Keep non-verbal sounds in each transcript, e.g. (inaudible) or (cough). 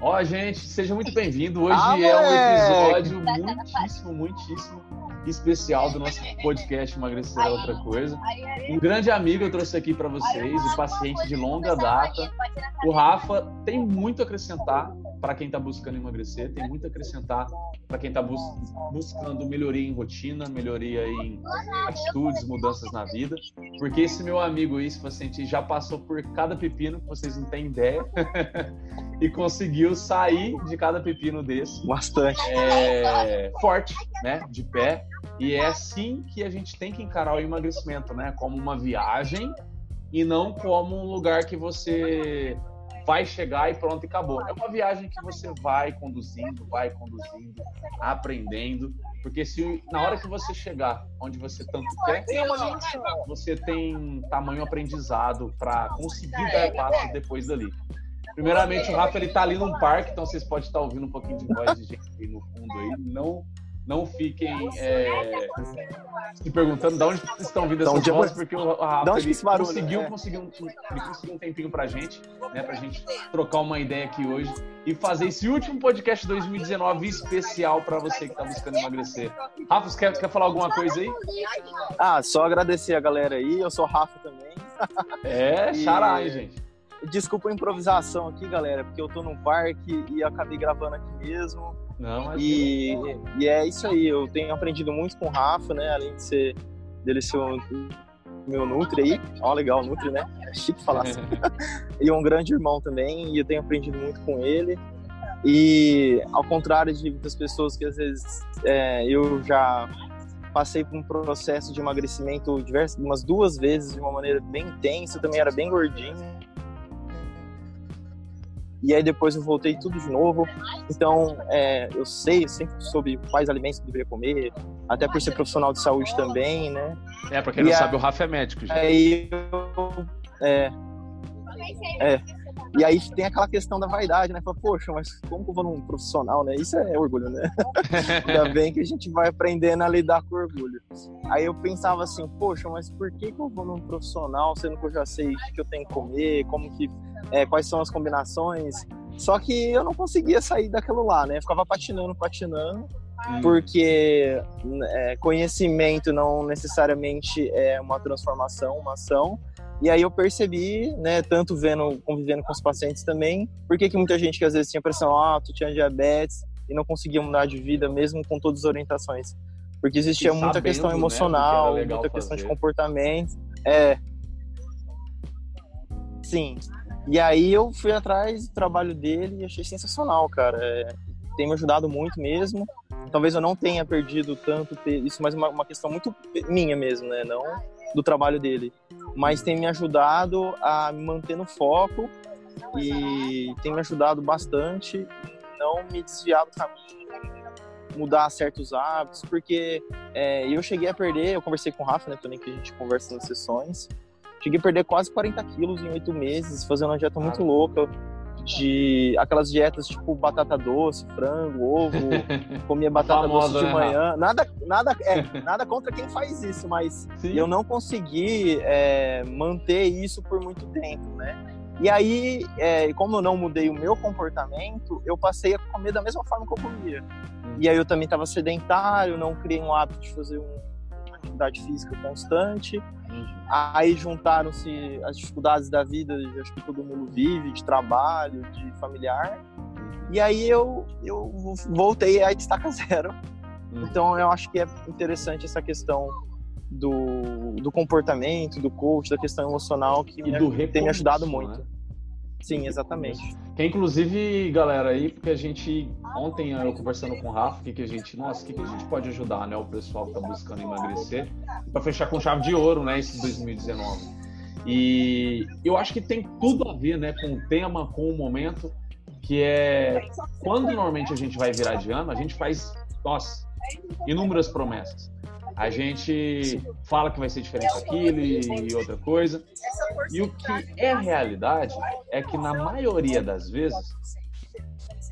Ó, gente, seja muito bem-vindo. Hoje ah, é um episódio muitíssimo, muitíssimo especial do nosso podcast Emagrecer é Outra Coisa. Um grande amigo eu trouxe aqui para vocês, o paciente de longa data. O Rafa tem muito a acrescentar para quem está buscando emagrecer, tem muito a acrescentar para quem está bus buscando melhoria em rotina, melhoria em atitudes, mudanças na vida. Porque esse meu amigo, esse paciente, já passou por cada pepino que vocês não têm ideia. (laughs) e conseguiu sair de cada pepino desse. Bastante. É, forte, né? De pé. E é assim que a gente tem que encarar o emagrecimento, né? Como uma viagem e não como um lugar que você vai chegar e pronto e acabou. É uma viagem que você vai conduzindo, vai conduzindo, aprendendo, porque se na hora que você chegar onde você tanto quer, você tem tamanho aprendizado para conseguir dar passo depois dali. Primeiramente, o Rafa ele tá ali num parque, então vocês podem estar ouvindo um pouquinho de voz de gente aí no fundo aí. Não, não fiquem é, se perguntando de onde estão vindo essas vozes, porque o Rafa ele conseguiu, é. conseguiu, um, ele conseguiu um tempinho pra gente, né? Pra gente trocar uma ideia aqui hoje e fazer esse último podcast 2019 especial para você que tá buscando emagrecer. Rafa, você quer, quer falar alguma coisa aí? Ah, só agradecer a galera aí, eu sou o Rafa também. É, (laughs) xará, hein, gente. Desculpa a improvisação aqui, galera, porque eu tô num parque e acabei gravando aqui mesmo. Não, e, e é isso aí, eu tenho aprendido muito com o Rafa, né? Além de ser dele ser o meu Nutri aí. Ó, legal, Nutri, né? É chique falar assim. (laughs) e um grande irmão também, e eu tenho aprendido muito com ele. E ao contrário de muitas pessoas que às vezes é, eu já passei por um processo de emagrecimento diversas, umas duas vezes de uma maneira bem intensa, eu também era bem gordinho e aí depois eu voltei tudo de novo. Então, é, eu sei, sempre soube quais alimentos eu deveria comer, até por ser profissional de saúde também, né? É, pra quem e não sabe, o Rafa é médico, já. Aí eu, é, é, e aí tem aquela questão da vaidade, né? Fala, poxa, mas como que eu vou num profissional, né? Isso é orgulho, né? (laughs) Ainda bem que a gente vai aprendendo a lidar com orgulho. Aí eu pensava assim, poxa, mas por que, que eu vou num profissional, sendo que eu já sei o que eu tenho que comer, como que, é, quais são as combinações? Só que eu não conseguia sair daquilo lá, né? Eu ficava patinando, patinando, hum. porque é, conhecimento não necessariamente é uma transformação, uma ação. E aí eu percebi, né, tanto vendo, convivendo com os pacientes também, por que muita gente que às vezes tinha pressão alta, tinha diabetes e não conseguia mudar de vida mesmo com todas as orientações. Porque existia muita sabendo, questão né, emocional, né, muita questão fazer. de comportamento. É. Sim. E aí eu fui atrás do trabalho dele e achei sensacional, cara. É, tem me ajudado muito mesmo. Talvez eu não tenha perdido tanto isso, mas uma, uma questão muito minha mesmo, né? Não do trabalho dele mas tem me ajudado a me manter no foco e tem me ajudado bastante não me desviar do caminho, mudar certos hábitos, porque é, eu cheguei a perder, eu conversei com o Rafa, né, também que a gente conversa nas sessões, cheguei a perder quase 40 quilos em oito meses, fazendo uma dieta muito louca, de aquelas dietas tipo batata doce, frango, ovo, (laughs) comia batata Famosa, doce de né, manhã. Nada, nada, é, (laughs) nada contra quem faz isso, mas Sim. eu não consegui é, manter isso por muito tempo, né? E aí, é, como eu não mudei o meu comportamento, eu passei a comer da mesma forma que eu comia. E aí eu também estava sedentário, não criei um hábito de fazer um, atividade física constante. Aí juntaram-se as dificuldades da vida, acho que todo mundo vive, de trabalho, de familiar. E aí eu, eu voltei a estaca (laughs) zero. Uhum. Então eu acho que é interessante essa questão do, do comportamento, do coach, da questão emocional que me, tem me ajudado muito. Né? Sim, exatamente. Que inclusive, galera, aí, porque a gente, ontem eu conversando com o Rafa, que, que a gente, nossa, o que, que a gente pode ajudar, né, o pessoal que tá buscando emagrecer, para fechar com chave de ouro, né, esse 2019. E eu acho que tem tudo a ver, né, com o tema, com o momento, que é quando normalmente a gente vai virar de ano, a gente faz, nossa, inúmeras promessas. A gente fala que vai ser diferente aquilo e outra coisa. E o que é realidade é que na maioria das vezes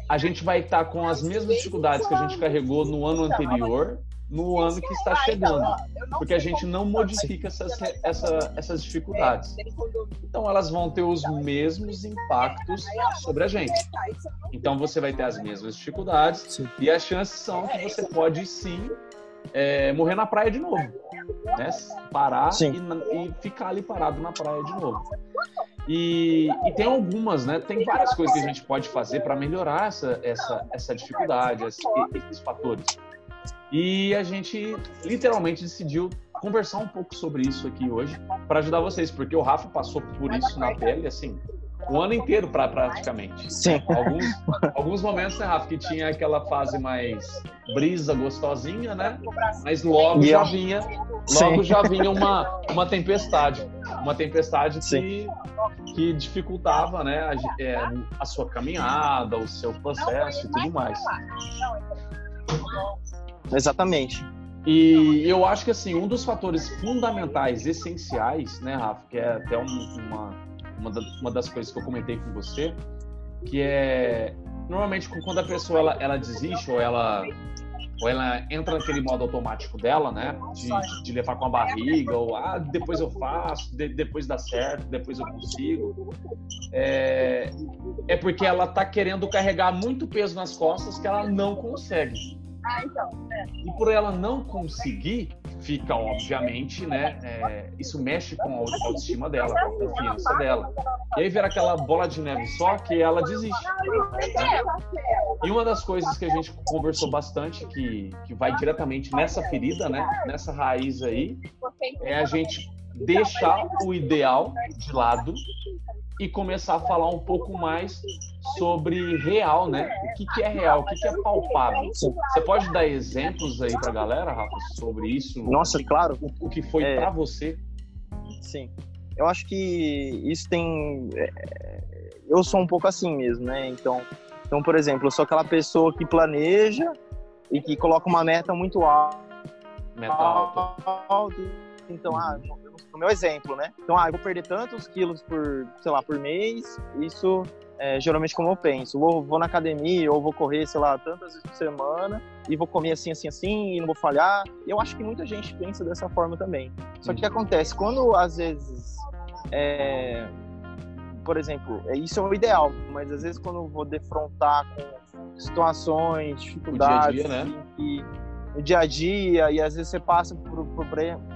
a gente vai estar com as mesmas dificuldades que a gente carregou no ano anterior no ano que está chegando, porque a gente não modifica essas, essa, essas dificuldades. Então, elas vão ter os mesmos impactos sobre a gente. Então, você vai ter as mesmas dificuldades e as chances são que você pode sim é, morrer na praia de novo, né? Parar e, e, ficar ali parado na praia de novo. E, e, tem algumas, né? Tem várias coisas que a gente pode fazer para melhorar essa, essa, essa dificuldade, esses, esses fatores. E a gente literalmente decidiu conversar um pouco sobre isso aqui hoje para ajudar vocês, porque o Rafa passou por isso na pele, assim, o ano inteiro pra, praticamente. Sim. Alguns, alguns momentos, né, Rafa, que tinha aquela fase mais brisa, gostosinha, né? Mas logo e já eu... vinha, logo Sim. já vinha uma, uma tempestade. Uma tempestade que, que dificultava né, a, é, a sua caminhada, o seu processo e tudo mais. Exatamente. E eu acho que assim, um dos fatores fundamentais, essenciais, né, Rafa, que é até um, uma, uma, da, uma, das coisas que eu comentei com você, que é normalmente quando a pessoa ela, ela desiste ou ela ou ela entra naquele modo automático dela, né, de, de levar com a barriga ou ah depois eu faço, de, depois dá certo, depois eu consigo, é, é porque ela tá querendo carregar muito peso nas costas que ela não consegue. Ah, então. É. E por ela não conseguir, fica obviamente, né? É, isso mexe com a autoestima dela, com a confiança dela. E aí vira aquela bola de neve só que ela desiste. E uma das coisas que a gente conversou bastante, que, que vai diretamente nessa ferida, né? Nessa raiz aí, é a gente deixar o ideal de lado e começar a falar um pouco mais sobre real, né? O que, que é real, o que, que é palpável. Sim. Você pode dar exemplos aí para a galera, Rafa, sobre isso? Nossa, claro. O, que foi é... para você? Sim. Eu acho que isso tem. É, eu sou um pouco assim mesmo, né? Então, então, por exemplo, eu sou aquela pessoa que planeja e que coloca uma meta muito alta. Meta alta. Então, ah, no meu exemplo, né? Então, ah, eu vou perder tantos quilos por, sei lá, por mês, isso é, geralmente como eu penso. Vou, vou na academia ou vou correr, sei lá, tantas vezes por semana e vou comer assim, assim, assim e não vou falhar. Eu acho que muita gente pensa dessa forma também. Só que o que acontece? Quando, às vezes, é, por exemplo, é, isso é o ideal, mas às vezes quando eu vou defrontar com situações, dificuldades, dia -dia, né? que, no dia a dia e às vezes você passa por, por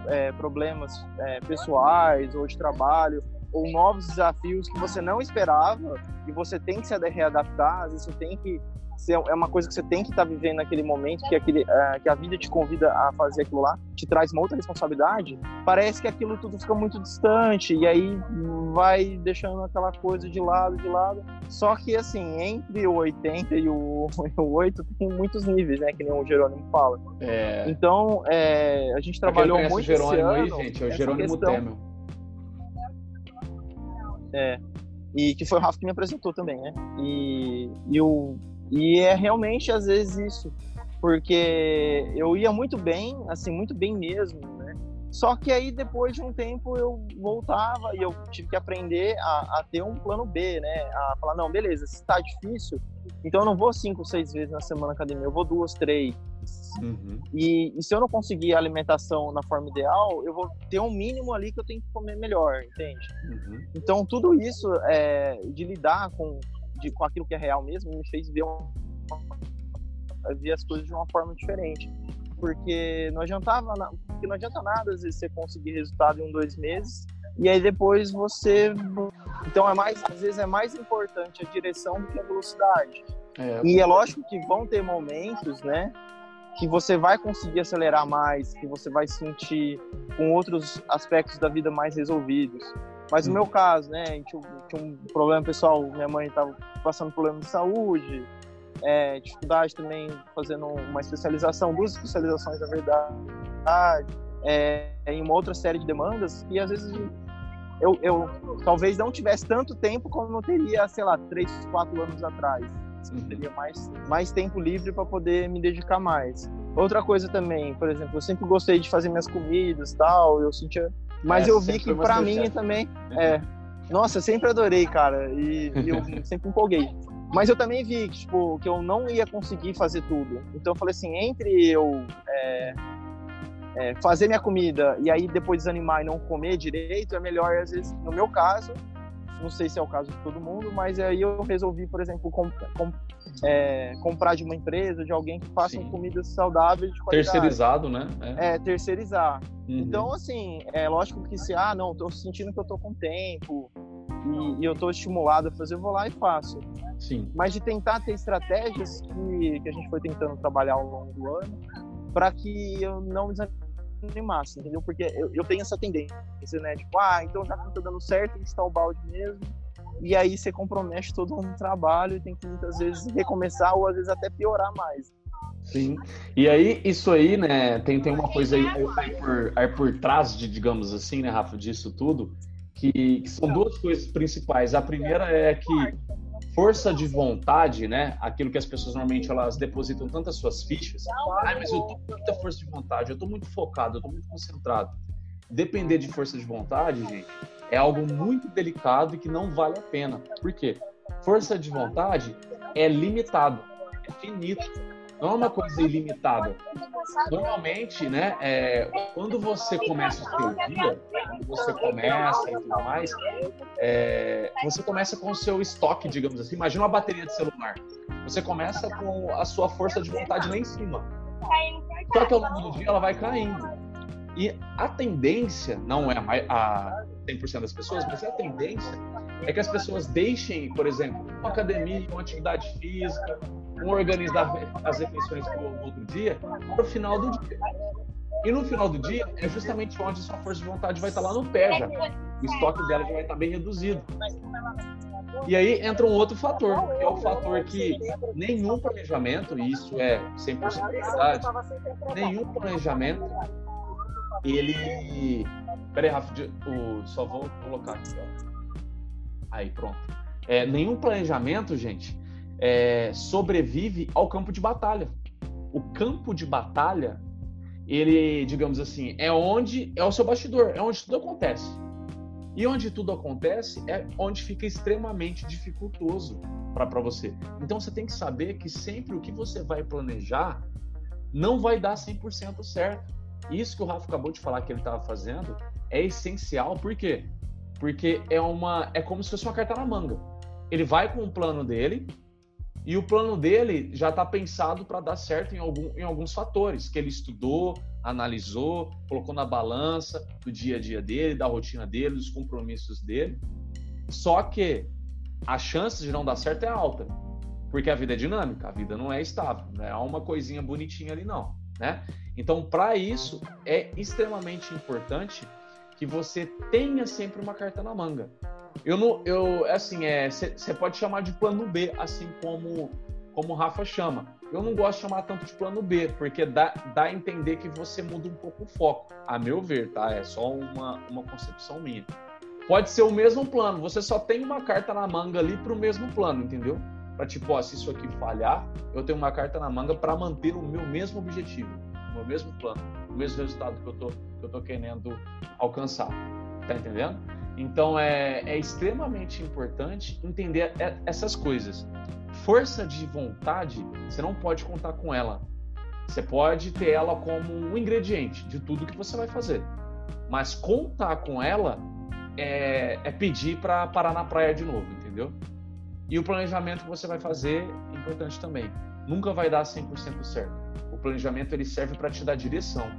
é, problemas é, pessoais ou de trabalho ou novos desafios que você não esperava e você tem que se readaptar, às vezes você tem que é uma coisa que você tem que estar tá vivendo naquele momento, que, aquele, é, que a vida te convida a fazer aquilo lá, te traz uma outra responsabilidade, parece que aquilo tudo fica muito distante e aí vai deixando aquela coisa de lado, de lado. Só que, assim, entre o 80 e o, (laughs) o 8 tem muitos níveis, né? Que nem o Jerônimo fala. É... Então, é, a gente trabalhou muito Jerônimo aí, gente, é o Jerônimo questão... Temel. É. E que foi o Rafa que me apresentou também, né? E, e o e é realmente às vezes isso, porque eu ia muito bem, assim, muito bem mesmo, né? Só que aí depois de um tempo eu voltava e eu tive que aprender a, a ter um plano B, né? A falar, não, beleza, se tá difícil, então eu não vou cinco, seis vezes na semana na academia, eu vou duas, três. Uhum. E, e, se eu não conseguir a alimentação na forma ideal, eu vou ter um mínimo ali que eu tenho que comer melhor, entende? Uhum. Então tudo isso é, de lidar com de, com aquilo que é real mesmo, me fez ver, um, ver as coisas de uma forma diferente. Porque não adiantava, porque não adianta nada às vezes você conseguir resultado em um, dois meses, e aí depois você. Então é mais, às vezes é mais importante a direção do que a velocidade. É, e é lógico que vão ter momentos, né? Que você vai conseguir acelerar mais, que você vai sentir com outros aspectos da vida mais resolvidos. Mas no meu uhum. caso, né, tinha, tinha um problema pessoal, minha mãe estava passando problema de saúde, é, dificuldade também fazendo uma especialização, duas especializações, na verdade, é, em uma outra série de demandas, e às vezes eu, eu talvez não tivesse tanto tempo como eu teria, sei lá, três, quatro anos atrás. Eu teria mais, mais tempo livre para poder me dedicar mais. Outra coisa também, por exemplo, eu sempre gostei de fazer minhas comidas tal, eu sentia. Mas é, eu vi que para mim também. Uhum. É, nossa, sempre adorei, cara, e, e eu (laughs) sempre empolguei. Mas eu também vi que, tipo, que eu não ia conseguir fazer tudo. Então eu falei assim, entre eu é, é, fazer minha comida e aí depois desanimar e não comer direito, é melhor, às vezes, no meu caso, não sei se é o caso de todo mundo, mas aí eu resolvi, por exemplo, é, comprar de uma empresa, de alguém que faça comidas saudáveis de qualidade. Terceirizado, né? É, é terceirizar. Uhum. Então, assim, é lógico que se, ah, não, tô sentindo que eu tô com tempo e, e eu tô estimulado a fazer, eu vou lá e faço. Sim. Mas de tentar ter estratégias que, que a gente foi tentando trabalhar ao longo do ano para que eu não desanimasse, entendeu? Porque eu, eu tenho essa tendência, né? Tipo, ah, então já não tá dando certo, está o balde mesmo. E aí você compromete todo um trabalho e tem que muitas vezes recomeçar ou às vezes até piorar mais. Sim. E aí, isso aí, né, tem, tem uma coisa aí, aí, por, aí por trás de, digamos assim, né, Rafa, disso tudo, que, que são duas coisas principais. A primeira é que força de vontade, né? Aquilo que as pessoas normalmente elas depositam tantas suas fichas. Ah, mas eu tô com muita força de vontade, eu tô muito focado, eu tô muito concentrado. Depender de força de vontade, gente, é algo muito delicado e que não vale a pena. Por quê? Força de vontade é limitado, é finito não é uma coisa ilimitada. Normalmente, né, é, quando você começa o seu dia, quando você começa e tudo mais, é, você começa com o seu estoque, digamos assim. Imagina uma bateria de celular. Você começa com a sua força de vontade lá em cima. Só que ao longo do dia ela vai caindo. E a tendência, não é a 100% das pessoas, mas a tendência é que as pessoas deixem, por exemplo, uma academia, uma atividade física, um organizar as refeições para o outro dia, para o final do dia. E no final do dia é justamente onde sua força de vontade vai estar lá no pé já. O estoque dela já vai estar bem reduzido. E aí entra um outro fator, que é o fator que nenhum planejamento, e isso é 100% verdade, nenhum planejamento ele. Peraí, Rafa, só vou colocar aqui, ó. Aí, pronto. É, nenhum planejamento, gente, é, sobrevive ao campo de batalha. O campo de batalha, ele, digamos assim, é onde é o seu bastidor, é onde tudo acontece. E onde tudo acontece é onde fica extremamente dificultoso para você. Então você tem que saber que sempre o que você vai planejar não vai dar 100% certo. Isso que o Rafa acabou de falar que ele estava fazendo é essencial, por quê? Porque é uma é como se fosse uma carta na manga. Ele vai com o plano dele e o plano dele já está pensado para dar certo em, algum, em alguns fatores que ele estudou, analisou, colocou na balança do dia a dia dele, da rotina dele, dos compromissos dele. Só que a chance de não dar certo é alta, porque a vida é dinâmica, a vida não é estável, não é uma coisinha bonitinha ali não, né? Então, para isso, é extremamente importante que você tenha sempre uma carta na manga. Eu não, eu, assim, é, você pode chamar de plano B, assim como, como o Rafa chama. Eu não gosto de chamar tanto de plano B, porque dá, dá a entender que você muda um pouco o foco, a meu ver, tá? É só uma, uma concepção minha. Pode ser o mesmo plano, você só tem uma carta na manga ali para o mesmo plano, entendeu? Para tipo, ó, se isso aqui falhar, eu tenho uma carta na manga para manter o meu mesmo objetivo meu mesmo plano, o mesmo resultado que eu tô, que eu tô querendo alcançar. Tá entendendo? Então é, é extremamente importante entender essas coisas. Força de vontade, você não pode contar com ela. Você pode ter ela como um ingrediente de tudo que você vai fazer. Mas contar com ela é, é pedir para parar na praia de novo, entendeu? E o planejamento que você vai fazer é importante também. Nunca vai dar 100% certo o planejamento ele serve para te dar direção.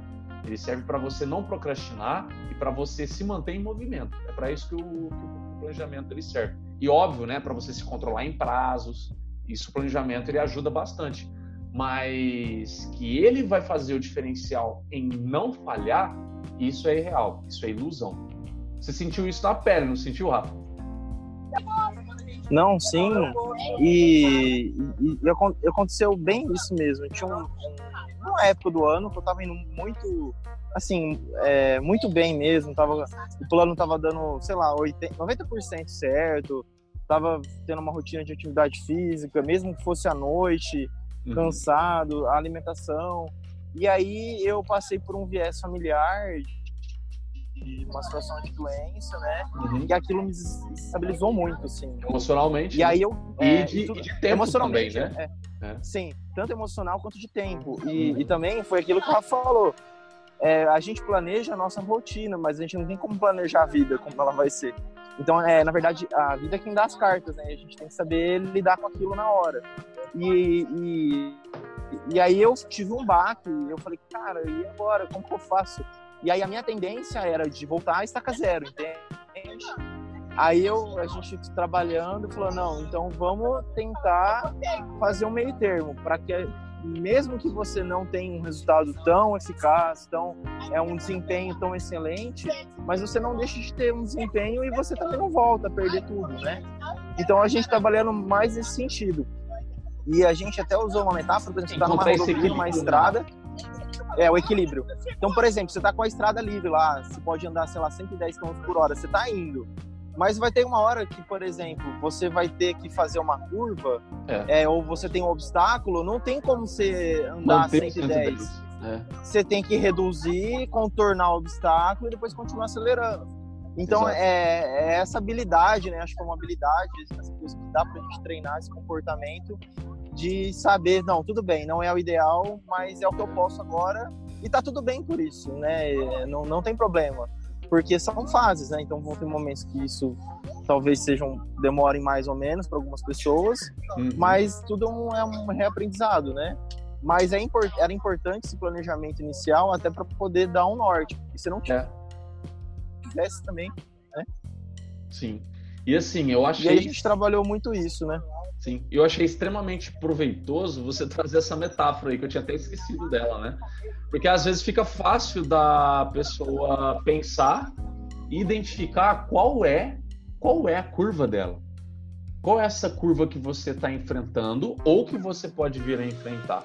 Ele serve para você não procrastinar e para você se manter em movimento. É para isso que o, que o, planejamento ele serve. E óbvio, né, para você se controlar em prazos. Isso o planejamento ele ajuda bastante. mas que ele vai fazer o diferencial em não falhar, isso é irreal, isso é ilusão. Você sentiu isso na pele, não sentiu, Rafa? Não, sim. E, e, e, aconteceu bem isso mesmo. Tinha um, um, uma época do ano que eu tava indo muito, assim, é, muito bem mesmo. Tava, o plano tava dando, sei lá, 80, 90% certo. Tava tendo uma rotina de atividade física, mesmo que fosse à noite, uhum. cansado, a alimentação. E aí eu passei por um viés familiar de uma situação de doença, né? Uhum. E aquilo me estabilizou muito, assim. Emocionalmente. E aí eu. E, é, de, e de tempo emocionalmente, também, né? É, é. Sim, tanto emocional quanto de tempo. E, uhum. e também foi aquilo que o Rafa falou. É, a gente planeja a nossa rotina, mas a gente não tem como planejar a vida, como ela vai ser. Então, é, na verdade, a vida é quem dá as cartas, né? A gente tem que saber lidar com aquilo na hora. E, e, e aí eu tive um baque, eu falei, cara, e agora? Como que eu faço? E aí a minha tendência era de voltar a estaca zero, entende? Aí eu, a gente trabalhando, falou, não, então vamos tentar fazer um meio termo, para que mesmo que você não tenha um resultado tão eficaz, tão é um desempenho tão excelente, mas você não deixa de ter um desempenho e você também não volta a perder tudo, né? Então a gente trabalhando mais nesse sentido. E a gente até usou uma metáfora, por exemplo, tá numa rodovia, uma né? É, o equilíbrio. Então, por exemplo, você está com a estrada livre lá, você pode andar, sei lá, 110 km por hora, você está indo. Mas vai ter uma hora que, por exemplo, você vai ter que fazer uma curva, é. É, ou você tem um obstáculo, não tem como você andar Manter 110. 110. É. Você tem que reduzir, contornar o obstáculo e depois continuar acelerando. Então, é, é, essa habilidade, né? Acho que é uma habilidade, essa coisa que dá pra gente treinar esse comportamento de saber, não, tudo bem, não é o ideal, mas é o que eu posso agora e tá tudo bem por isso, né? Não, não tem problema, porque são fases, né? Então vão ter momentos que isso talvez sejam demorem mais ou menos para algumas pessoas, uhum. mas tudo é um reaprendizado, né? Mas é import, era importante esse planejamento inicial até para poder dar um norte. E se não tivesse é. também, né? Sim. E assim, eu achei. E a gente trabalhou muito isso, né? Sim, eu achei extremamente proveitoso você trazer essa metáfora aí, que eu tinha até esquecido dela, né? Porque às vezes fica fácil da pessoa pensar e identificar qual é, qual é a curva dela. Qual é essa curva que você está enfrentando ou que você pode vir a enfrentar,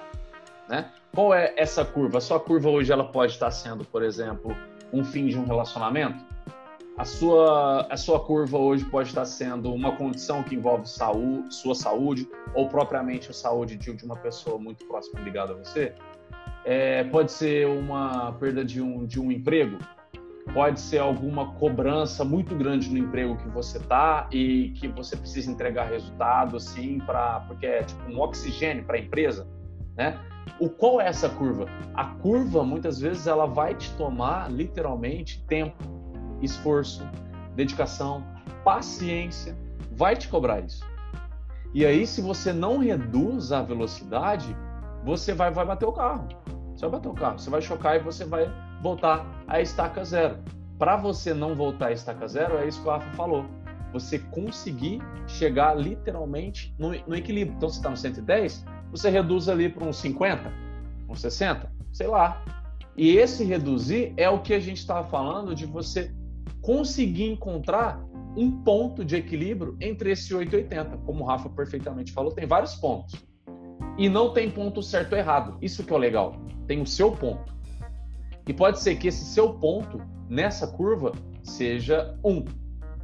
né? Qual é essa curva? A sua curva hoje ela pode estar sendo, por exemplo, um fim de um relacionamento? A sua, a sua curva hoje pode estar sendo uma condição que envolve saúde, sua saúde, ou propriamente a saúde de, uma pessoa muito próxima ligada a você. É, pode ser uma perda de um, de um emprego, pode ser alguma cobrança muito grande no emprego que você está e que você precisa entregar resultado, assim, para porque é tipo um oxigênio para a empresa, né? O qual é essa curva? A curva muitas vezes ela vai te tomar literalmente tempo esforço, dedicação, paciência, vai te cobrar isso. E aí, se você não reduz a velocidade, você vai, vai bater o carro. Você vai bater o carro, você vai chocar e você vai voltar à estaca zero. Para você não voltar à estaca zero, é isso que o Rafa falou. Você conseguir chegar literalmente no, no equilíbrio. Então, você está no 110, você reduz ali para uns 50, uns 60, sei lá. E esse reduzir é o que a gente estava falando de você conseguir encontrar um ponto de equilíbrio entre esse 880. Como o Rafa perfeitamente falou, tem vários pontos. E não tem ponto certo ou errado. Isso que é o legal. Tem o seu ponto. E pode ser que esse seu ponto nessa curva seja um.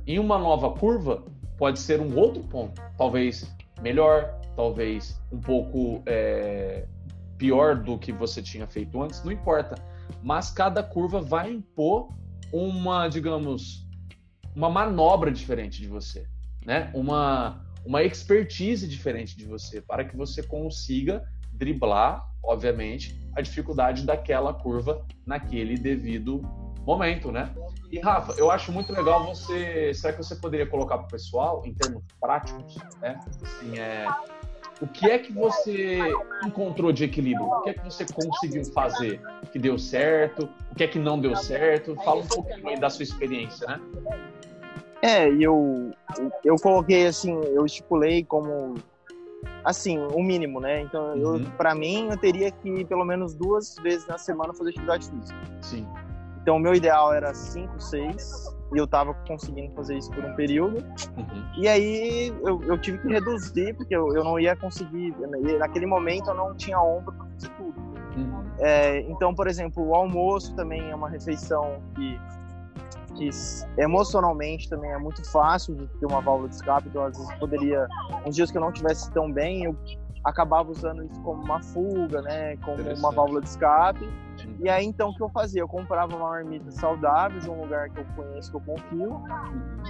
Em uma nova curva, pode ser um outro ponto. Talvez melhor, talvez um pouco é, pior do que você tinha feito antes, não importa. Mas cada curva vai impor uma, digamos, uma manobra diferente de você, né? Uma, uma expertise diferente de você, para que você consiga driblar, obviamente, a dificuldade daquela curva naquele devido momento, né? E Rafa, eu acho muito legal você. Será que você poderia colocar para o pessoal, em termos práticos, né? Assim, é, o que é que você encontrou de equilíbrio? O que é que você conseguiu fazer que deu certo? O que é que não deu certo? Fala um pouquinho aí da sua experiência, né? É, eu, eu coloquei assim, eu estipulei como assim, o mínimo, né? Então, eu, Uhum. para mim, eu teria que pelo menos duas vezes na semana fazer atividade física. Sim. Então, o meu ideal era cinco, seis, e eu tava conseguindo fazer isso por um período. Uhum. E aí eu, eu tive que reduzir, porque eu, eu não ia conseguir. e Naquele momento eu não tinha ombro para fazer tudo. Uhum. É, então, por exemplo, o almoço também é uma refeição que, que emocionalmente também é muito fácil de ter uma válvula de escape. Então, às vezes, poderia. Uns dias que eu não estivesse tão bem, eu acabava usando isso como uma fuga, né? Como uma válvula de escape. E aí, então, o que eu fazia? Eu comprava uma marmita saudável de um lugar que eu conheço, que eu confio.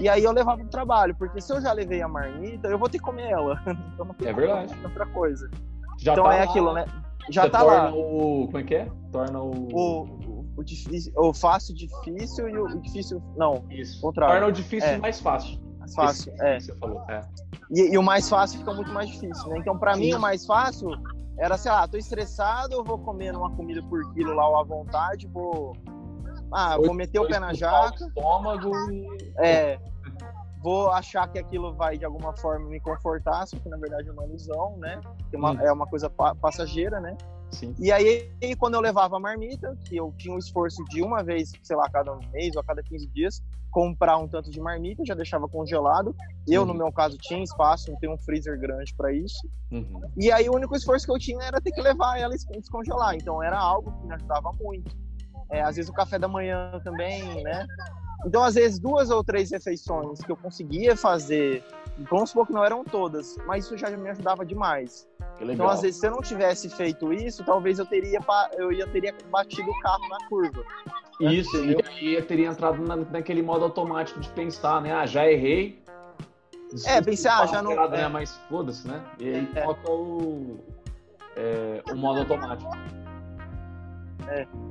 E aí eu levava pro trabalho, porque se eu já levei a marmita, eu vou ter que comer ela. (laughs) Então não É verdade. outra coisa. Já então tá é lá, aquilo, né? Já você tá torna lá. O, como é que é? Torna o. O, o, o, difícil, o fácil difícil e o, o difícil. Não, Isso. contrário. Torna o difícil É. mais fácil. Mais fácil. É. Você falou. É. E, e o mais fácil fica muito mais difícil, né? Então, pra mim, o mais fácil era, sei lá, tô estressado, eu vou comer uma comida por quilo lá à vontade, vou. Ah, vou meter o pé na jaca. O estômago e. É. Vou achar que aquilo vai de alguma forma me confortar, só que na verdade é uma ilusão, né? É uma, Hum. é uma coisa pa- passageira, né? Sim. E aí, quando eu levava a marmita, que eu tinha o esforço de uma vez, sei lá, a cada mês ou a cada 15 dias, comprar um tanto de marmita, já deixava congelado. Eu, no Uhum. meu caso, tinha espaço, não tenho um freezer grande para isso. Uhum. E aí, o único esforço que eu tinha era ter que levar ela e descongelar. Então, era algo que me ajudava muito. É, às vezes, o café da manhã também, né? Então, às vezes, duas ou três refeições que eu conseguia fazer, vamos supor que não eram todas, mas isso já me ajudava demais. Então, às vezes, se eu não tivesse feito isso, talvez eu teria, eu ia teria batido o carro na curva. Isso, Entendeu? e aí eu teria entrado na- naquele modo automático de pensar, né? Ah, já errei. É, pensar, ah, já não- Errado, né? é. Mas foda-se, né? E aí É. toca o, é, o modo automático.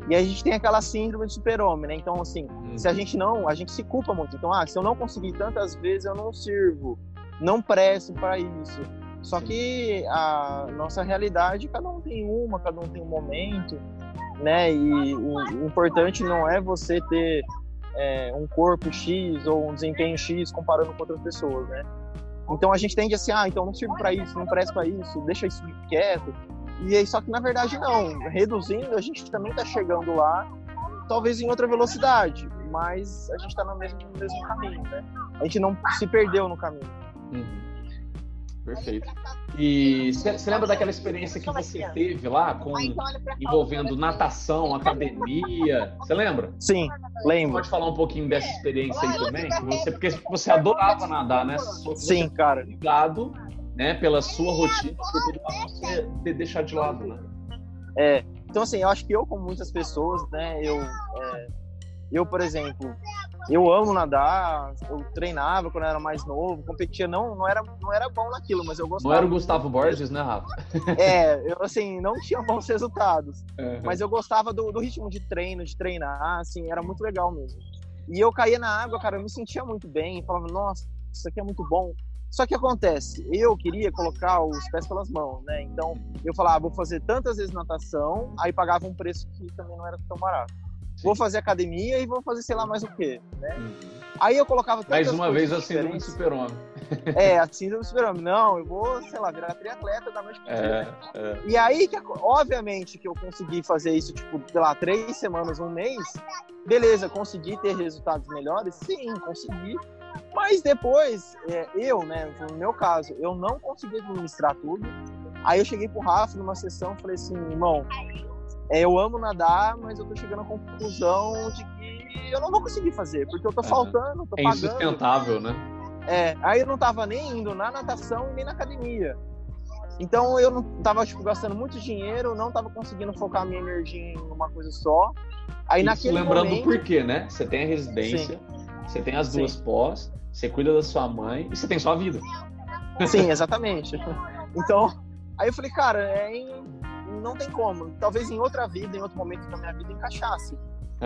E aí a gente tem aquela síndrome de super-homem, né? Então, assim, Hum. se a gente não, a gente se culpa muito. Então, ah, se eu não conseguir tantas vezes, eu não sirvo, não presto para isso. Só Sim. que a nossa realidade, cada um tem uma, cada um tem um momento, né? E o, importante não é você ter é, um corpo X ou um desempenho X comparando com outras pessoas, né? Então a gente tende assim, ah, então não sirvo para isso, não presto para isso, deixa isso quieto. E aí, só que na verdade não. Reduzindo, a gente também está chegando lá, talvez em outra velocidade, mas a gente está no mesmo, no mesmo caminho, né? A gente não se perdeu no caminho. Uhum. Perfeito. E você lembra daquela experiência que você teve lá com envolvendo natação, academia? Você lembra? Sim, lembro. Pode falar um pouquinho dessa experiência aí também? Você, porque você adorava nadar, né? Sim, cara. Obrigado, né? Pela sua rotina, você de- deixar de lado, né? É, então, assim, eu acho que eu, como muitas pessoas, né, eu, é, eu, por exemplo, eu amo nadar, eu treinava quando eu era mais novo, competia, não, não, era, não era bom naquilo, mas eu Não gostava. era o Gustavo Borges, né, Rafa? É, eu, assim, não tinha bons resultados, Uhum. mas eu gostava do, do ritmo de treino, de treinar, assim, era muito legal mesmo. E eu caía na água, cara, eu me sentia muito bem, falava, nossa, isso aqui é muito bom. Só que acontece, eu queria colocar os pés pelas mãos, né? Então, eu falava, ah, vou fazer tantas vezes natação, aí pagava um preço que também não era tão barato. Vou fazer academia e vou fazer sei lá mais o quê, né? Uhum. Aí eu colocava Mais uma vez a síndrome do super-homem. É, a (laughs) síndrome do super-homem. Não, eu vou, sei lá, virar triatleta da noite pro dia. E aí, que, obviamente, que eu consegui fazer isso, tipo, sei lá, três semanas, um mês. Beleza, consegui ter resultados melhores? Sim, consegui. Mas depois, é, eu, né, no meu caso, eu não consegui administrar tudo. Aí eu cheguei pro Rafa numa sessão e falei assim, irmão, é, eu amo nadar, mas eu tô chegando à conclusão de que eu não vou conseguir fazer, porque eu tô faltando, tô É pagando. insustentável, né? É, aí eu não tava nem indo na natação nem na academia. Então eu não tava tipo, gastando muito dinheiro, não tava conseguindo focar minha energia em uma coisa só. Aí Isso naquele lembrando momento, por quê, né? Você tem a residência, você tem as Sim. duas pós, você cuida da sua mãe e você tem sua vida. sim, exatamente. Então, aí eu falei, cara, é em- não tem como. Talvez em outra vida, em outro momento da minha vida encaixasse.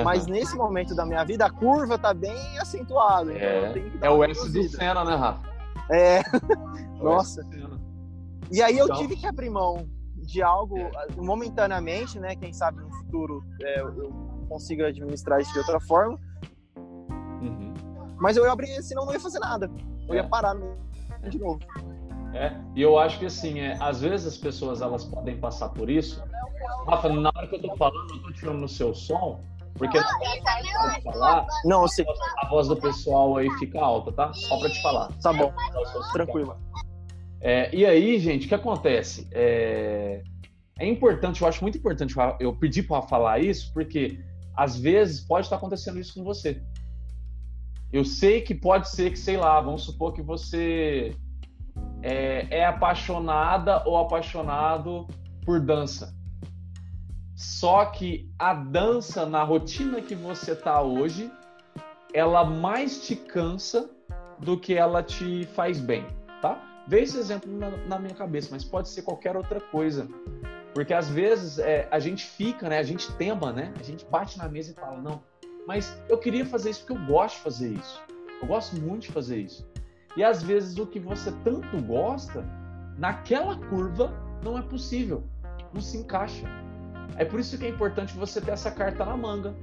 Mas Aham. nesse momento da minha vida, a curva tá bem acentuada. Então eu tenho que dar É o S do. Senna, né, Rafa? É, É (laughs) Nossa. E aí eu Então- tive que abrir mão de algo momentaneamente, né? Quem sabe no futuro é, eu consiga administrar isso de outra forma. Uhum. Mas eu ia abrir, senão não ia fazer nada. Eu É. ia parar mesmo de novo. É, e eu acho que assim, é, às vezes as pessoas elas podem passar por isso. Rafa, na hora que eu tô falando, eu tô tirando no seu som, porque hora que falar, Não, sei. a voz do pessoal aí fica alta, tá? Só pra te falar. Tá bom, tranquilo. É, e aí, gente, o que acontece? É, é importante, eu acho muito importante eu pedir para falar isso, porque às vezes pode estar acontecendo isso com você. Eu sei que pode ser que, sei lá, vamos supor que você é, é apaixonada ou apaixonado por dança. Só que a dança na rotina que você tá hoje, ela mais te cansa do que ela te faz bem, tá? Vê esse exemplo na, na minha cabeça, mas pode ser qualquer outra coisa. Porque às vezes é, a gente fica, né? A gente tema, né? A gente bate na mesa e fala, não, mas eu queria fazer isso porque eu gosto de fazer isso. Eu gosto muito de fazer isso. E às vezes o que você tanto gosta, naquela curva, não é possível, não se encaixa. É por isso que é importante você ter essa carta na manga.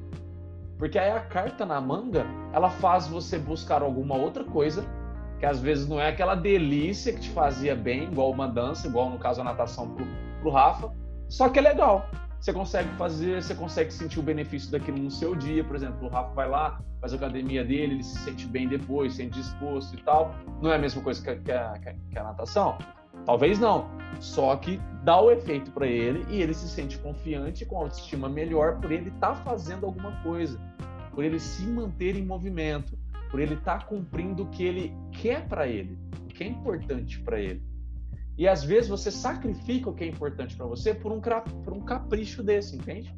Porque aí a carta na manga, ela faz você buscar alguma outra coisa, que às vezes não é aquela delícia que te fazia bem, igual uma dança, igual no caso a natação pro, pro Rafa, só que é legal. Você consegue fazer, você consegue sentir o benefício daquilo no seu dia, por exemplo, o Rafa vai lá, faz a academia dele, ele se sente bem depois, sente disposto e tal. Não é a mesma coisa que a, que a, que a natação? Talvez não. Só que dá o efeito para ele e ele se sente confiante com autoestima melhor por ele estar tá fazendo alguma coisa, por ele se manter em movimento, por ele estar tá cumprindo o que ele quer para ele, o que é importante para ele. E às vezes você sacrifica o que é importante para você por um, por um capricho desse, entende?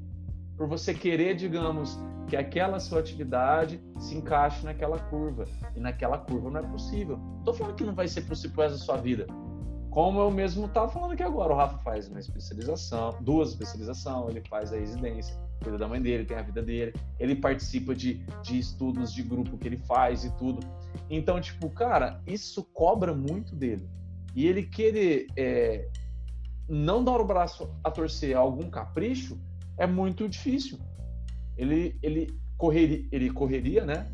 Por você querer, digamos, que aquela sua atividade se encaixe naquela curva. E naquela curva não é possível. Não tô falando que não vai ser possível essa sua vida. Como eu mesmo estava falando aqui agora, o Rafa faz uma especialização, duas especializações, ele faz a residência, cuida da mãe dele, tem a vida dele, ele participa de, de estudos de grupo que ele faz e tudo. Então, tipo, cara, isso cobra muito dele. E ele querer é, não dar o braço a torcer a algum capricho é muito difícil. Ele, ele, correria, ele correria né,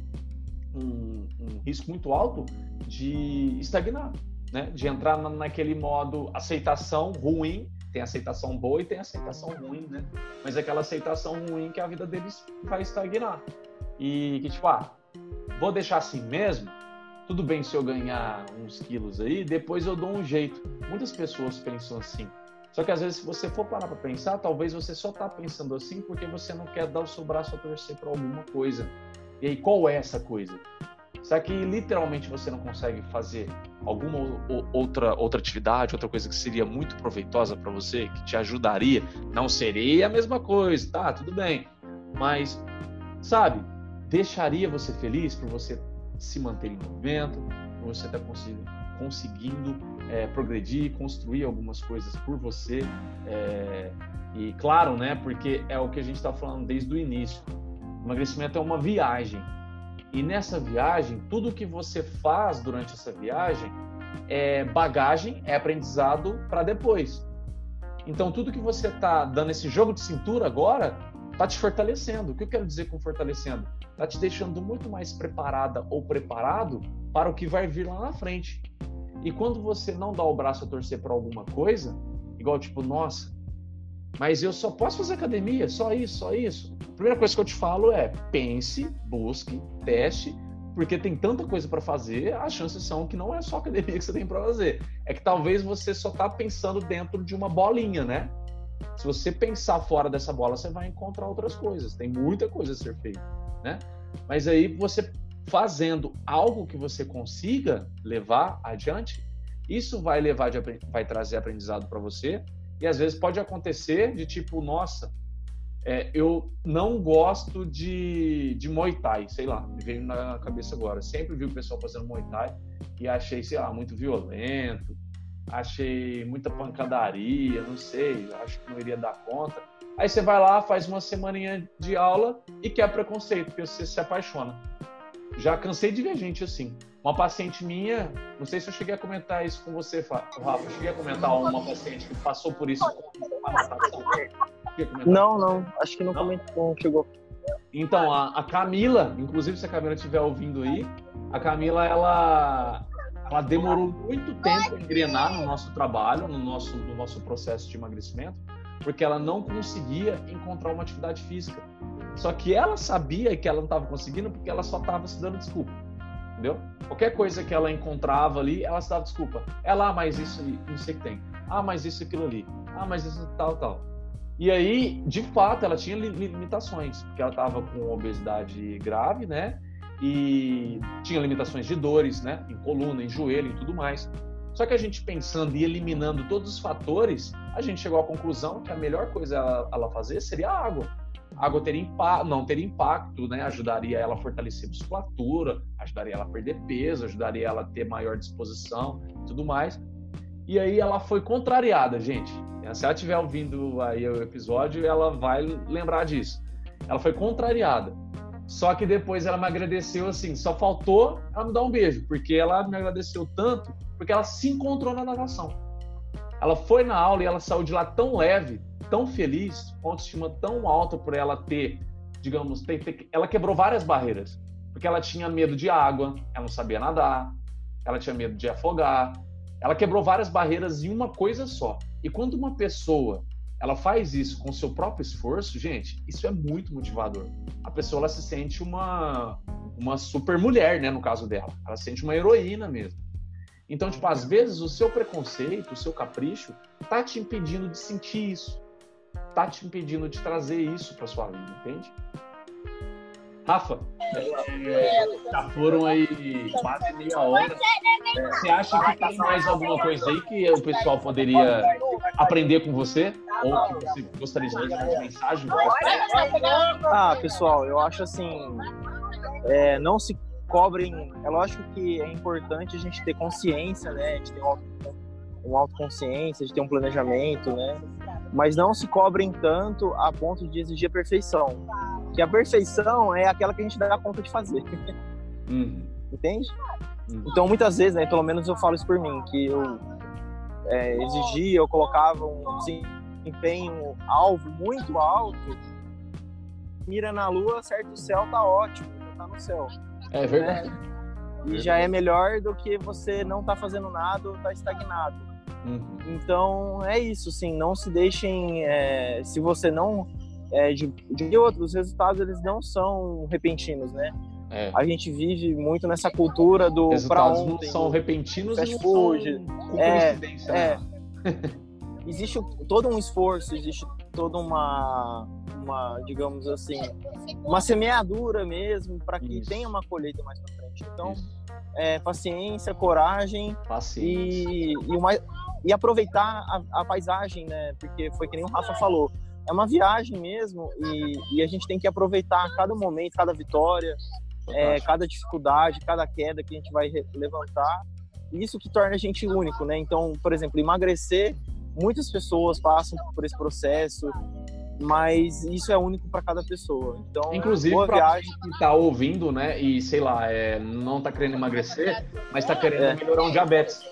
um, um risco muito alto de estagnar né? De entrar naquele modo aceitação ruim, tem aceitação boa e tem aceitação ruim, né? Mas é aquela aceitação ruim que a vida deles vai estagnar. E que tipo, ah, vou deixar assim mesmo, tudo bem se eu ganhar uns quilos aí, depois eu dou um jeito. Muitas pessoas pensam assim. Só que às vezes, se você for parar para pensar, talvez você só tá pensando assim porque você não quer dar o seu braço a torcer para alguma coisa. E aí, qual é essa coisa? Será que literalmente você não consegue fazer alguma outra, outra atividade, outra coisa que seria muito proveitosa para você, que te ajudaria? Não seria a mesma coisa, tá? Tudo bem. Mas, sabe, deixaria você feliz por você se manter em movimento, você estar tá conseguindo, conseguindo é, progredir, construir algumas coisas por você. É, e claro, né? Porque é o que a gente está falando desde o início. O emagrecimento é uma viagem e nessa viagem, tudo que você faz durante essa viagem é bagagem, é aprendizado para depois. Então, tudo que você está dando esse jogo de cintura agora está te fortalecendo. O que eu quero dizer com fortalecendo? Está te deixando muito mais preparada ou preparado para o que vai vir lá na frente. E quando você não dá o braço a torcer para alguma coisa, igual tipo, nossa, mas eu só posso fazer academia, só isso, só isso. A primeira coisa que eu te falo é pense, busque, teste, porque tem tanta coisa para fazer, as chances são que não é só academia que você tem para fazer. É que talvez você só tá pensando dentro de uma bolinha, né? Se você pensar fora dessa bola, você vai encontrar outras coisas. Tem muita coisa a ser feita, né? Mas aí você fazendo algo que você consiga levar adiante, isso vai levar de, vai trazer aprendizado para você e às vezes pode acontecer de tipo, nossa, é, eu não gosto de, de Muay Thai, sei lá, me veio na cabeça agora. Sempre vi o pessoal fazendo Muay Thai e achei, sei lá, muito violento, achei muita pancadaria, não sei, acho que não iria dar conta. Aí você vai lá, faz uma semaninha de aula e quer preconceito, porque você se apaixona. Já cansei de ver gente assim. Uma paciente minha, não sei se eu cheguei a comentar isso com você, Rafa. Eu cheguei a comentar uma paciente que passou por isso. Não, não. Acho que não, não? comentou, chegou. Então, a, a, Camila, inclusive se a Camila estiver ouvindo aí, a Camila, ela. Ela demorou muito tempo a engrenar no nosso trabalho, no nosso, no nosso processo de emagrecimento, porque ela não conseguia encontrar uma atividade física. Só que ela sabia que ela não estava conseguindo porque ela só estava se dando desculpa. Entendeu? Qualquer coisa que ela encontrava ali, ela se dava desculpa. É lá, mas isso não sei o que tem. Ah, mas isso aquilo ali. Ah, mas isso tal, tal. E aí, de fato, ela tinha limitações, porque ela estava com obesidade grave, né? E tinha limitações de dores, né? Em coluna, em joelho e tudo mais. Só que a gente pensando e eliminando todos os fatores, a gente chegou à conclusão que a melhor coisa ela, fazer seria a água. A água teria não teria impacto, né? Ajudaria ela a fortalecer a musculatura, ajudaria ela a perder peso, ajudaria ela a ter maior disposição, tudo mais. E aí ela foi contrariada, gente. Se ela estiver ouvindo aí o episódio, ela vai lembrar disso. Ela foi contrariada. Só que depois ela me agradeceu assim, só faltou ela me dar um beijo, porque ela me agradeceu tanto, porque ela se encontrou na natação. Ela foi na aula e ela saiu de lá tão leve, tão feliz, com autoestima tão alta por ela ter, digamos, ter, ter, ela quebrou várias barreiras. Porque ela tinha medo de água, ela não sabia nadar, ela tinha medo de afogar, ela quebrou várias barreiras em uma coisa só. E quando uma pessoa ela faz isso com seu próprio esforço, gente, isso é muito motivador. A pessoa ela se sente uma uma super mulher, né, no caso dela. Ela se sente uma heroína mesmo. Então, tipo, às vezes o seu preconceito, o seu capricho tá te impedindo de sentir isso. Tá te impedindo de trazer isso para sua vida, entende? Rafa, é, já foram aí quase meia hora. É, você acha que tem mais alguma coisa aí que o pessoal poderia aprender com você? Ou que você gostaria de deixar de mensagem? Ah, pessoal, eu acho assim, é, não se cobrem. É lógico que é importante a gente ter consciência, né? A gente ter um, autoconsciência, a gente ter um planejamento, né? Mas não se cobrem tanto a ponto de exigir a perfeição. Que a perfeição é aquela que a gente dá conta de fazer. Uhum. Entende? Uhum. Então, muitas vezes, né, pelo menos eu falo isso por mim, que eu é, exigia, eu colocava um desempenho alvo muito alto, mira na lua, certo, o céu tá ótimo, tá no céu. É verdade. Né? E já é melhor do que você não tá fazendo nada ou tá estagnado. Uhum. Então é isso, sim. Não se deixem. É, se você não é, de, de outros resultados eles não são repentinos, né? É. A gente vive muito nessa cultura do para ontem. Não são repentinos fast food. É, é. existe todo um esforço, existe toda uma, uma digamos assim, uma semeadura mesmo para que Isso. tenha uma colheita mais para frente. Então, é, paciência, coragem paciência. E, e, uma, e aproveitar a, a paisagem, né? Porque foi que nem o Rafa falou é uma viagem mesmo e, e, a gente tem que aproveitar cada momento, cada vitória, é, cada dificuldade, cada queda que a gente vai levantar. Isso que torna a gente único, né? Então, por exemplo, emagrecer, muitas pessoas passam por esse processo, mas isso é único para cada pessoa. Então, inclusive para viagem que está ouvindo, né? E sei lá, é, não está querendo emagrecer, mas está querendo é. melhorar um diabetes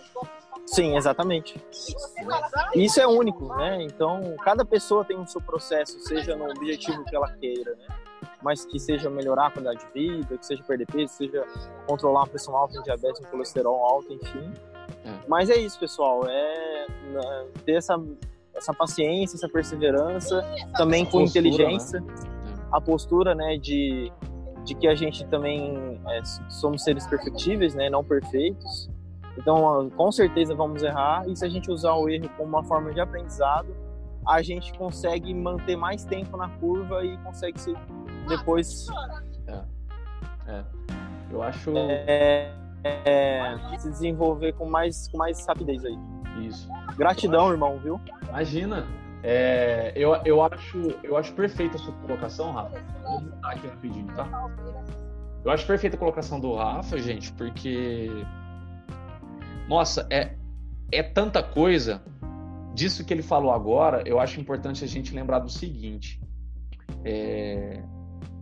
Sim, exatamente. Isso é único, né? Então, cada pessoa tem o seu processo, seja no objetivo que ela queira, né? Mas que seja melhorar a qualidade de vida, que seja perder peso, seja controlar uma pressão alta, um diabetes, um colesterol alto, enfim. É. Mas é isso, pessoal. É né, ter essa, essa paciência, essa perseverança, também com postura, inteligência, né? a postura, né, de, de que a gente também é, somos seres perfectíveis, né, não perfeitos então, com certeza vamos errar, e se a gente usar o erro como uma forma de aprendizado, a gente consegue manter mais tempo na curva e consegue se depois. É. é. Eu acho. É, é, se desenvolver com mais, com mais rapidez aí. Isso. Gratidão, acho... irmão, viu? Imagina. É, eu, eu, acho, eu acho perfeita a sua colocação, Rafa. Vou mudar aqui rapidinho, tá? Eu acho perfeita a colocação do Rafa, gente, porque nossa, é, é tanta coisa. Disso que ele falou agora, eu acho importante a gente lembrar do seguinte. É,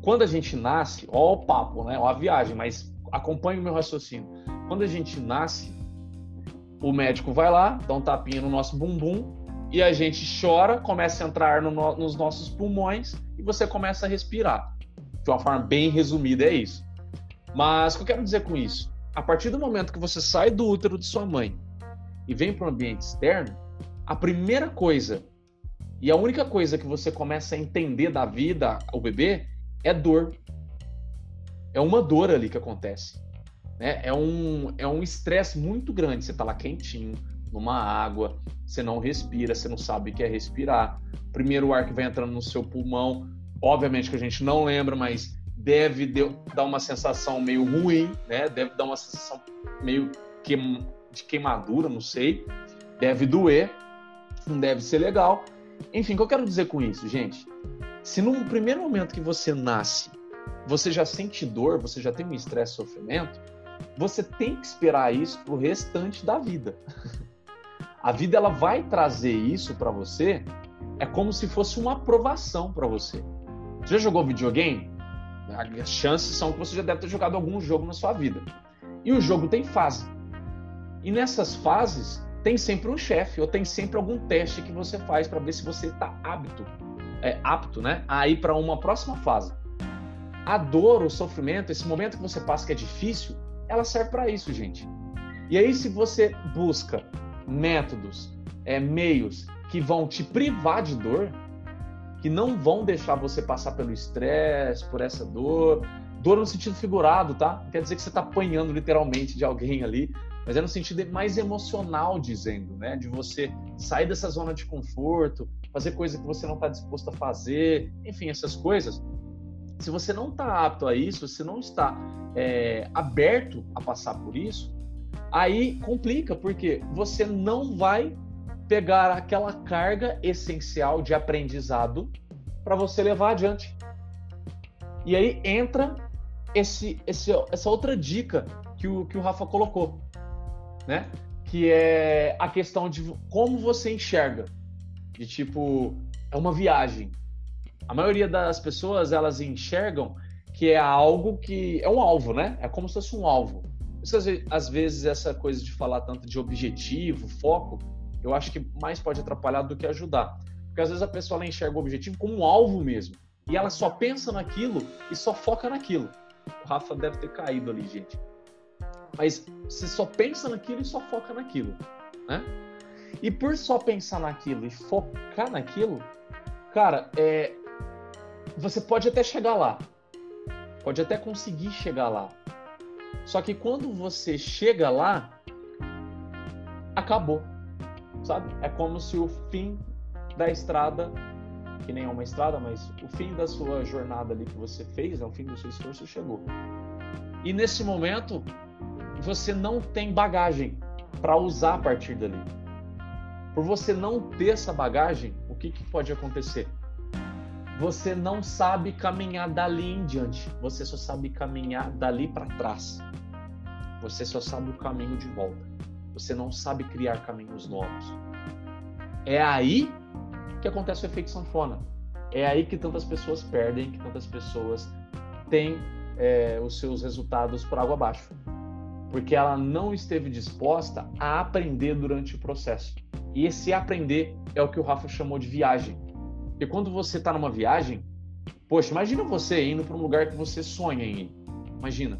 quando a gente nasce, ó o papo, né? Ó a viagem, mas acompanhe o meu raciocínio. Quando a gente nasce, o médico vai lá, dá um tapinha no nosso bumbum e a gente chora, começa a entrar no, nos nossos pulmões e você começa a respirar. De uma forma bem resumida, é isso. Mas o que eu quero dizer com isso? A partir do momento que você sai do útero de sua mãe e vem para o ambiente externo, a primeira coisa e a única coisa que você começa a entender da vida, o bebê, é dor. É uma dor ali que acontece. Né? É um é um estresse muito grande. Você está lá quentinho, numa água, você não respira, você não sabe o que é respirar. Primeiro o ar que vai entrando no seu pulmão, obviamente que a gente não lembra, mas deve dar uma sensação meio ruim, né? Deve dar uma sensação meio de queimadura, não sei. Deve doer, não deve ser legal. Enfim, o que eu quero dizer com isso, gente? Se no primeiro momento que você nasce, você já sente dor, você já tem um estresse, sofrimento, você tem que esperar isso pro restante da vida. (laughs) A vida ela vai trazer isso para você, é como se fosse uma aprovação para você. Você já jogou videogame? As chances são que você já deve ter jogado algum jogo na sua vida. E o jogo tem fase. E nessas fases tem sempre um chefe ou tem sempre algum teste que você faz para ver se você está apto, é, apto, né, a ir para uma próxima fase. A dor, o sofrimento, esse momento que você passa que é difícil, ela serve para isso, gente. E aí, se você busca métodos, é, meios que vão te privar de dor, que não vão deixar você passar pelo estresse, por essa dor. Dor no sentido figurado, tá? Não quer dizer que você está apanhando literalmente de alguém ali, mas é no sentido mais emocional, dizendo, né? De você sair dessa zona de conforto, fazer coisa que você não está disposto a fazer, enfim, essas coisas. Se você não está apto a isso, se não está é, aberto a passar por isso, aí complica, porque você não vai pegar aquela carga essencial de aprendizado para você levar adiante. E aí entra esse, esse, essa outra dica que o, que o Rafa colocou, né? Que é a questão de como você enxerga. De tipo, é uma viagem. A maioria das pessoas, elas enxergam que é algo que... É um alvo, né? É como se fosse um alvo isso, às vezes, essa coisa de falar tanto de objetivo, foco, eu acho que mais pode atrapalhar do que ajudar. Porque às vezes a pessoa ela enxerga o objetivo como um alvo mesmo. E ela só pensa naquilo e só foca naquilo. O Rafa deve ter caído ali, gente. Mas você só pensa naquilo e só foca naquilo, né? E por só pensar naquilo e focar naquilo, cara, é... você pode até chegar lá. Pode até conseguir chegar lá. Só que quando você chega lá, acabou. Sabe? É como se o fim da estrada, que nem é uma estrada, mas o fim da sua jornada ali que você fez, né, o fim do seu esforço chegou. E nesse momento, você não tem bagagem para usar a partir dali. Por você não ter essa bagagem, o que, que pode acontecer? Você não sabe caminhar dali em diante. Você só sabe caminhar dali para trás. Você só sabe o caminho de volta. Você não sabe criar caminhos novos. É aí que acontece o efeito sanfona. É aí que tantas pessoas perdem, que tantas pessoas têm é, os seus resultados por água abaixo. Porque ela não esteve disposta a aprender durante o processo. E esse aprender é o que o Rafa chamou de viagem. E quando você está numa viagem, poxa, imagina você indo para um lugar que você sonha em ir. Imagina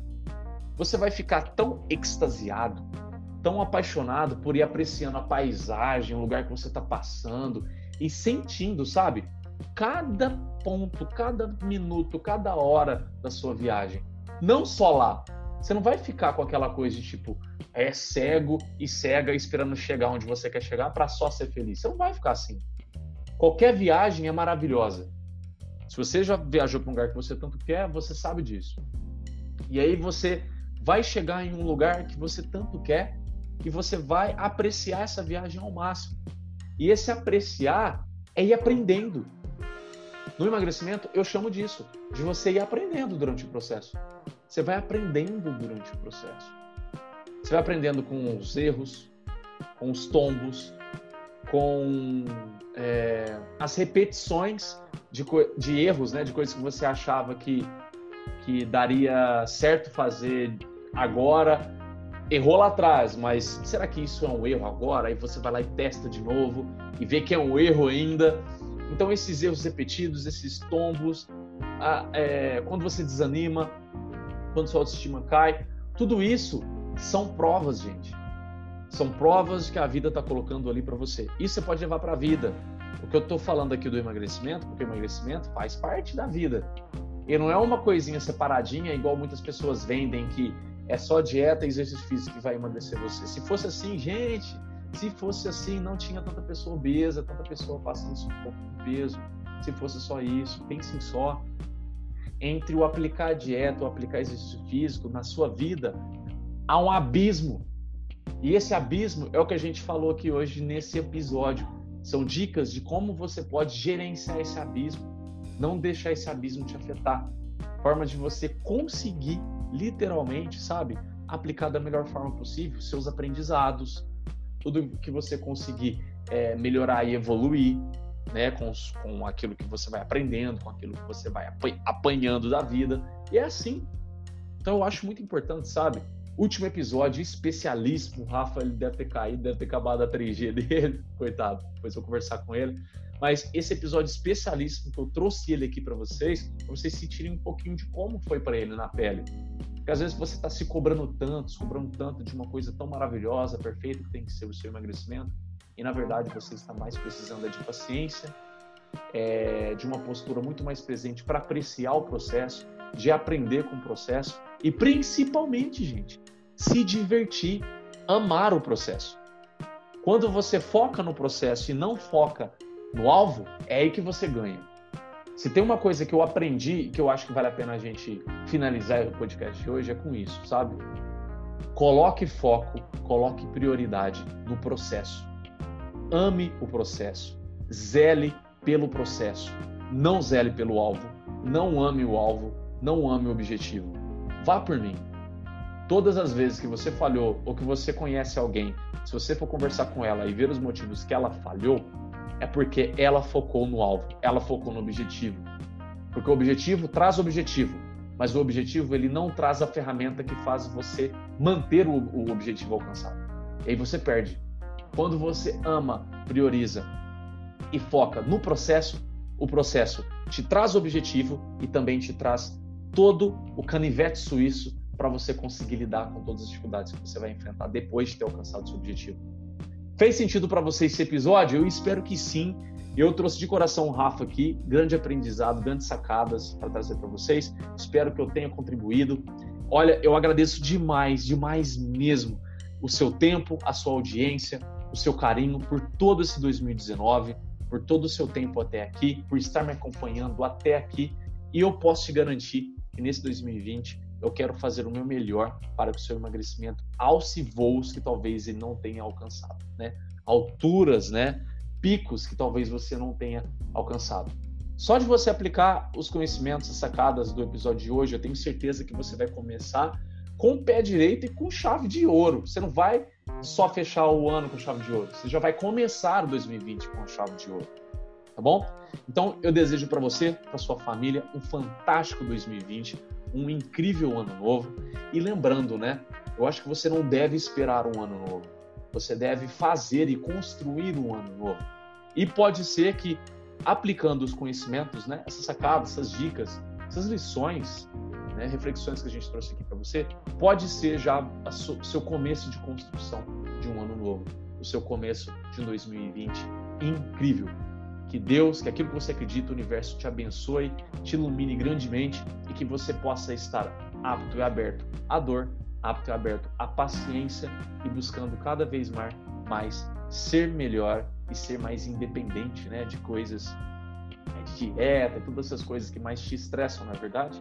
você vai ficar tão extasiado, tão apaixonado por ir apreciando a paisagem, o lugar que você está passando e sentindo, sabe? Cada ponto, cada minuto, cada hora da sua viagem. Não só lá. Você não vai ficar com aquela coisa de tipo, é cego e cega esperando chegar onde você quer chegar para só ser feliz. Você não vai ficar assim. Qualquer viagem é maravilhosa. Se você já viajou para um lugar que você tanto quer, você sabe disso. E aí você vai chegar em um lugar que você tanto quer e você vai apreciar essa viagem ao máximo. E esse apreciar é ir aprendendo. No emagrecimento, eu chamo disso, de você ir aprendendo durante o processo. Você vai aprendendo durante o processo. Você vai aprendendo com os erros, com os tombos, com é, as repetições de, de erros, né, de coisas que você achava que, que daria certo fazer agora, errou lá atrás, mas será que isso é um erro agora? Aí você vai lá e testa de novo e vê que é um erro ainda. Então, esses erros repetidos, esses tombos, a, é, quando você desanima, quando sua autoestima cai, tudo isso são provas, gente. São provas que a vida está colocando ali para você. Isso você pode levar para a vida. O que eu estou falando aqui do emagrecimento, porque o emagrecimento faz parte da vida. E não é uma coisinha separadinha, igual muitas pessoas vendem, que é só dieta e exercício físico que vai emagrecer você. Se fosse assim, gente, se fosse assim, não tinha tanta pessoa obesa, tanta pessoa passando sufoco de peso. Se fosse só isso, pensem só. Entre o aplicar dieta, o aplicar exercício físico na sua vida, há um abismo. E esse abismo é o que a gente falou aqui hoje nesse episódio. São dicas de como você pode gerenciar esse abismo, não deixar esse abismo te afetar. Forma de você conseguir, literalmente, sabe, aplicar da melhor forma possível seus aprendizados, tudo que você conseguir é, melhorar e evoluir, né, com, com aquilo que você vai aprendendo, com aquilo que você vai apanhando da vida. E é assim. Então eu acho muito importante, sabe? Último episódio especialíssimo. O Rafa ele deve ter caído, deve ter acabado a 3G dele, (laughs) coitado. Depois eu vou conversar com ele. Mas esse episódio especialíssimo que eu trouxe ele aqui para vocês, para vocês sentirem um pouquinho de como foi para ele na pele. Porque às vezes você está se cobrando tanto, se cobrando tanto de uma coisa tão maravilhosa, perfeita que tem que ser o seu emagrecimento, e na verdade você está mais precisando de paciência, é, de uma postura muito mais presente para apreciar o processo, de aprender com o processo e principalmente, gente, se divertir, amar o processo. Quando você foca no processo e não foca no alvo, é aí que você ganha. Se tem uma coisa que eu aprendi que eu acho que vale a pena a gente finalizar o podcast de hoje é com isso, sabe? Coloque foco, coloque prioridade no processo. Ame o processo. Zele pelo processo. Não zele pelo alvo. Não ame o alvo. Não ame o objetivo. Vá por mim. Todas as vezes que você falhou ou que você conhece alguém, se você for conversar com ela e ver os motivos que ela falhou, é porque ela focou no alvo, ela focou no objetivo. Porque o objetivo traz objetivo, mas o objetivo ele não traz a ferramenta que faz você manter o, o objetivo alcançado. E aí você perde. Quando você ama, prioriza e foca no processo, o processo te traz o objetivo e também te traz todo o canivete suíço para você conseguir lidar com todas as dificuldades que você vai enfrentar depois de ter alcançado seu objetivo. Fez sentido para você esse episódio? Eu espero que sim. Eu trouxe de coração o Rafa aqui, grande aprendizado, grandes sacadas para trazer para vocês. Espero que eu tenha contribuído. Olha, eu agradeço demais, demais mesmo o seu tempo, a sua audiência, o seu carinho por todo esse 2019, por todo o seu tempo até aqui, por estar me acompanhando até aqui. E eu posso te garantir que nesse 2020 eu quero fazer o meu melhor para que o seu emagrecimento alce voos que talvez ele não tenha alcançado, né? Alturas, né? Picos que talvez você não tenha alcançado. Só de você aplicar os conhecimentos, as sacadas do episódio de hoje, eu tenho certeza que você vai começar com o pé direito e com chave de ouro. Você não vai só fechar o ano com chave de ouro, você já vai começar o 2020 com chave de ouro. Tá bom? Então, eu desejo para você, para sua família, um fantástico 2020 um incrível ano novo. E lembrando, né? Eu acho que você não deve esperar um ano novo. Você deve fazer e construir um ano novo. E pode ser que aplicando os conhecimentos, né, essas sacadas, essas dicas, essas lições, né, reflexões que a gente trouxe aqui para você, pode ser já o seu começo de construção de um ano novo, o seu começo de 2020 incrível. Que Deus, que aquilo que você acredita, o universo te abençoe, te ilumine grandemente e que você possa estar apto e aberto à dor, apto e aberto à paciência e buscando cada vez mais, mais ser melhor e ser mais independente né, de coisas né, de dieta, todas essas coisas que mais te estressam, na é verdade.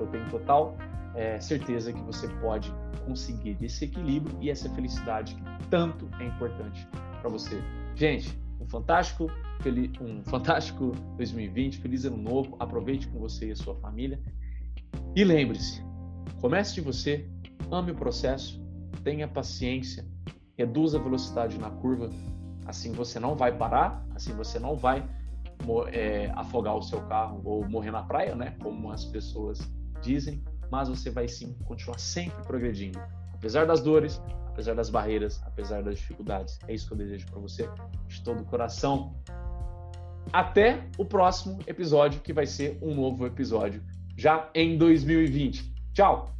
Eu tenho total é, certeza que você pode conseguir esse equilíbrio e essa felicidade que tanto é importante para você. Gente, um fantástico um fantástico 2020, feliz ano novo, aproveite com você e a sua família. E lembre-se, comece de você, ame o processo, tenha paciência, reduza a velocidade na curva, assim você não vai parar, assim você não vai é, afogar o seu carro ou morrer na praia, né? Como as pessoas dizem, mas você vai sim continuar sempre progredindo, apesar das dores, apesar das barreiras, apesar das dificuldades. É isso que eu desejo para você de todo o coração. Até o próximo episódio, que vai ser um novo episódio já em 2020. Tchau!